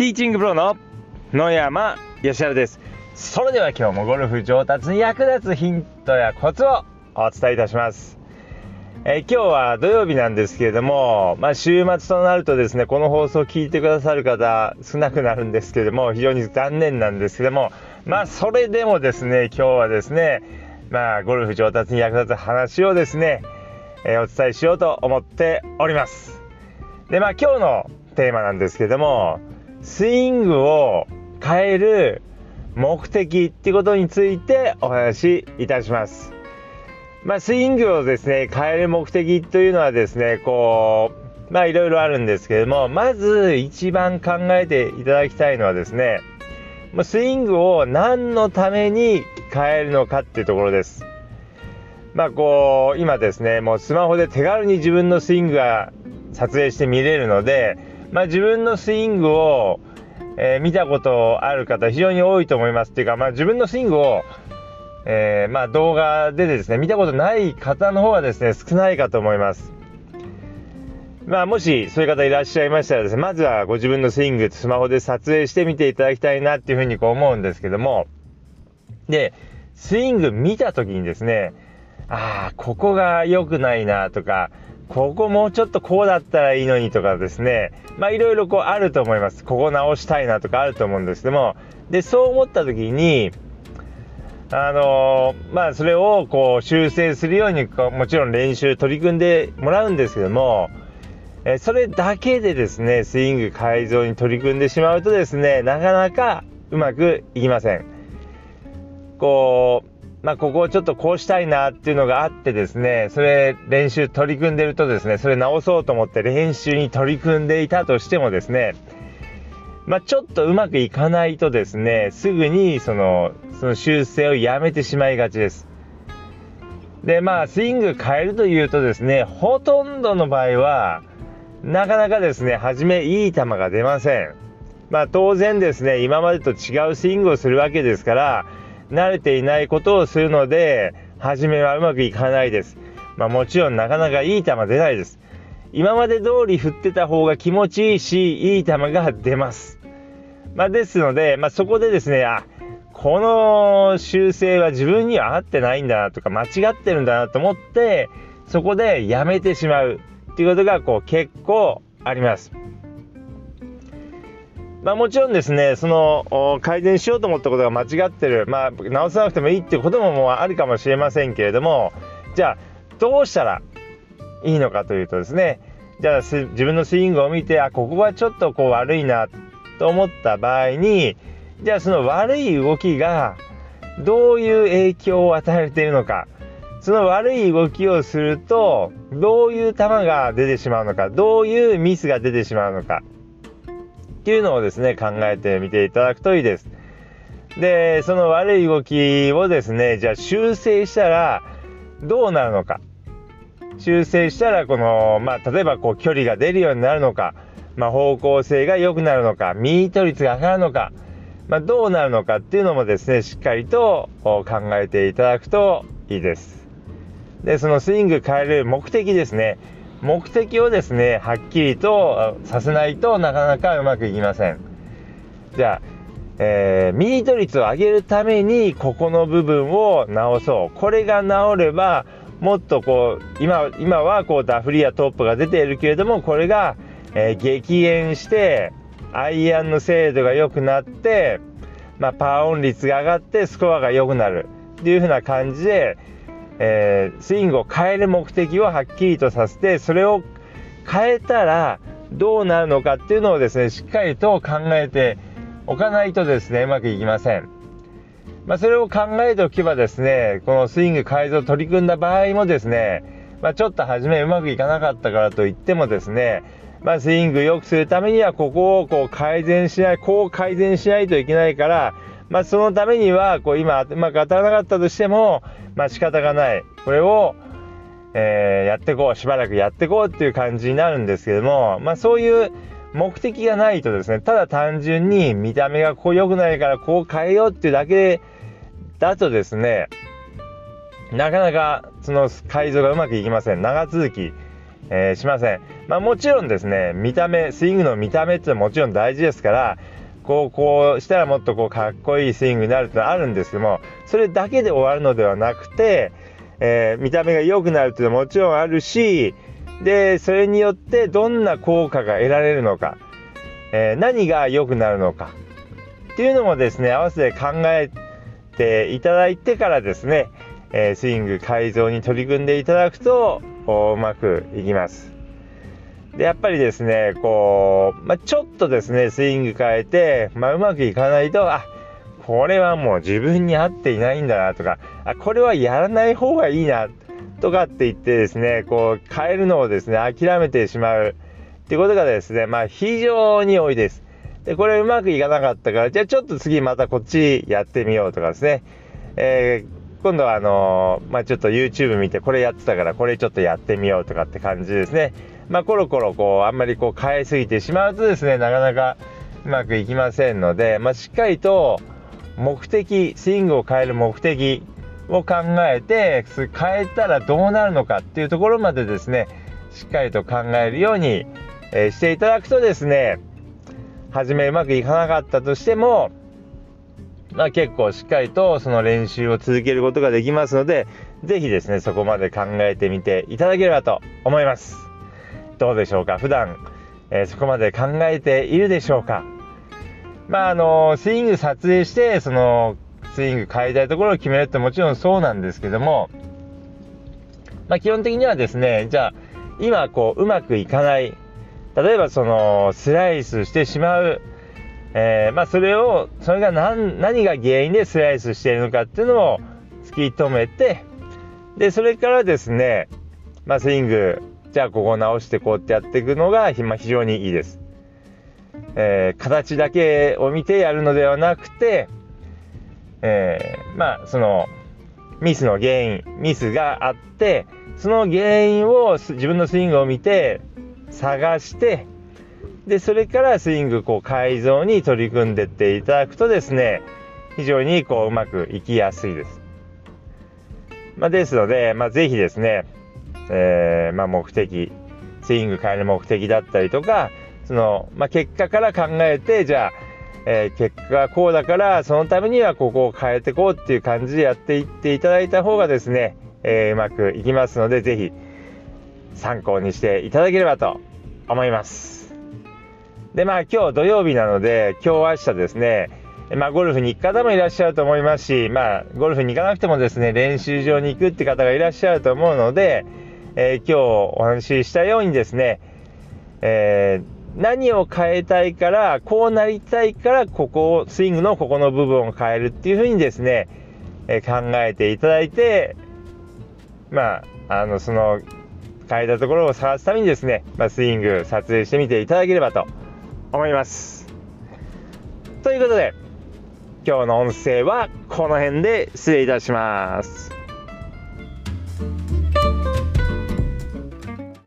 ティーチングプロの野山義晴です。それでは今日もゴルフ上達に役立つヒントやコツをお伝えいたします。え今日は土曜日なんですけれども、まあ、週末となるとですねこの放送を聞いてくださる方少なくなるんですけれども非常に残念なんですけどもまあそれでもですね今日はですねまあゴルフ上達に役立つ話をですね、えお伝えしようと思っております。でまあ今日のテーマなんですけどもスイングを変える目的ってことについてお話しいたします。まあ、スイングをですね、変える目的というのはですね、こう、まあいろいろあるんですけれども、まず一番考えていただきたいのはですね、スイングを何のために変えるのかっていうところです。まあこう、今ですね、もうスマホで手軽に自分のスイングが撮影して見れるので、まあ、自分のスイングを、えー、見たことある方非常に多いと思いますっていうか、まあ、自分のスイングを、えー、まあ、動画でですね見たことない方の方がですね少ないかと思います。まあ、もしそういう方いらっしゃいましたらですねまずはご自分のスイングスマホで撮影してみていただきたいなっていうふうにこう思うんですけどもでスイング見た時にですねああここが良くないなとかここもうちょっとこうだったらいいのにとかですね、まあいろいろこうあると思います。ここ直したいなとかあると思うんですけども、で、そう思った時に、あのー、まあそれをこう修正するようにもちろん練習取り組んでもらうんですけども、えそれだけでですね、スイング改造に取り組んでしまうとですね、なかなかうまくいきません。こう、まあ、ここをちょっとこうしたいなっていうのがあってですね、それ練習取り組んでるとですね、それ直そうと思って練習に取り組んでいたとしてもですね、まあ、ちょっとうまくいかないとですね、すぐにその、その修正をやめてしまいがちです。で、まあ、スイング変えるというとですね、ほとんどの場合は、なかなかですね、初めいい球が出ません。まあ、当然ですね、今までと違うスイングをするわけですから、慣れていないことをするので、初めはうまくいかないです。まあ、もちろんなかなかいい球出ないです。今まで通り振ってた方が気持ちいいし、いい球が出ます。まあ、ですので、まあ、そこでですね、あ、この修正は自分には合ってないんだなとか、間違ってるんだなと思って、そこでやめてしまうっていうことがこう結構あります。まあ、もちろんですね、その改善しようと思ったことが間違ってる、まあ、直さなくてもいいっていうことももうあるかもしれませんけれども、じゃあ、どうしたらいいのかというとですね、じゃあ自分のスイングを見て、あ、ここはちょっとこう悪いなと思った場合に、じゃあその悪い動きがどういう影響を与えているのか、その悪い動きをすると、どういう球が出てしまうのか、どういうミスが出てしまうのか、っていうのをですね、考えてみていただくといいです。で、その悪い動きをですね、じゃあ修正したらどうなるのか。修正したら、この、まあ、例えばこう距離が出るようになるのか、まあ、方向性が良くなるのか、ミート率が上がるのか、まあ、どうなるのかっていうのもですね、しっかりと考えていただくといいです。で、そのスイング変える目的ですね。目的をですねはっきりとさせないとなかなかうまくいきません。じゃあ、えー、ミート率を上げるためにここの部分を直そう。これが直ればもっとこう今今はこうダフリやトップが出ているけれどもこれが、えー、激減してアイアンの精度が良くなって、まあ、パーオン率が上がってスコアが良くなる。っていう風な感じでえー、スイングを変える目的をはっきりとさせてそれを変えたらどうなるのかっていうのをですねしっかりと考えておかないとですねうまくいきません。まあ、それを考えておけばですねこのスイング改造取り組んだ場合もですね、まあ、ちょっと初めうまくいかなかったからといってもですねまあ、スイング良くするためにはここをこう改善しないこう改善しないといけないからまあ、そのためにはこう今うまく当たらなかったとしても、まあ、仕方がないこれを、えー、やってこうしばらくやっていこうっていう感じになるんですけども、まあ、そういう目的がないとですねただ単純に見た目がこう良くないからこう変えようっていうだけだとですねなかなかその改造がうまくいきません長続きえー、しません。まあ、もちろんですね、見た目、スイングの見た目っていうのはもちろん大事ですから、こう、こうしたらもっとこうかっこいいスイングになるってのはあるんですけども、それだけで終わるのではなくて、えー、見た目が良くなるっていうのはもちろんあるし、で、それによってどんな効果が得られるのか、えー、何が良くなるのかっていうのもですね、合わせて考えていただいてからですね、えー、スイング改造に取り組んでいただくとうまくいきます。でやっぱりですねこう、まあ、ちょっとですねスイング変えて、まあ、うまくいかないとあこれはもう自分に合っていないんだなとかあこれはやらない方がいいなとかって言ってですねこう変えるのをですね諦めてしまうっていうことがですねまあ非常に多いです。でこれうまくいかなかったからじゃあちょっと次またこっちやってみようとかですね、えー今度はあのー、まあ、ちょっと YouTube 見てこれやってたからこれちょっとやってみようとかって感じですね。まあ、コロコロこうあんまりこう変えすぎてしまうとですねなかなかうまくいきませんので、まあ、しっかりと目的スイングを変える目的を考えて変えたらどうなるのかっていうところまでですねしっかりと考えるように、えー、していただくとですね初めうまくいかなかったとしてもまあ、結構しっかりとその練習を続けることができますので、ぜひですね、そこまで考えてみていただければと思います。どうでしょうか？普段、えー、そこまで考えているでしょうか？まあ、あの、スイング撮影して、その、スイング変えたいところを決めるってもちろんそうなんですけども、まあ、基本的にはですね、じゃあ、今こう、うまくいかない、例えばその、スライスしてしまう、えー、まあ、それを、それが何何が原因でスライスしているのかっていうのを突き止めて、で、それからですね、まあ、スイング、じゃあここ直してこうってやっていくのが、ま、非常にいいです。えー、形だけを見てやるのではなくて、えー、まあ、その、ミスの原因、ミスがあって、その原因を自分のスイングを見て探して、で、それからスイングこう改造に取り組んでっていただくとですね、非常にこううまくいきやすいです。まあ、ですので、まあ、ぜひですね、えー、まあ、目的、スイング変える目的だったりとか、その、まあ、結果から考えて、じゃあ、えー、結果がこうだから、そのためにはここを変えてこうっていう感じでやっていっていただいた方がですね、えー、うまくいきますので、ぜひ参考にしていただければと思います。で、まあ今日土曜日なので、今日明日ですね、まあゴルフに行く方もいらっしゃると思いますし、まあゴルフに行かなくてもですね、練習場に行くって方がいらっしゃると思うので、えー、今日お話ししたようにですね、えー、何を変えたいから、こうなりたいから、ここを、スイングのここの部分を変えるっていうふうにですね、え、考えていただいて、まあ、あの、その、変えたところを探すためにですね、まあ、スイング撮影してみていただければと思います。ということで、今日の音声はこの辺で失礼いたします。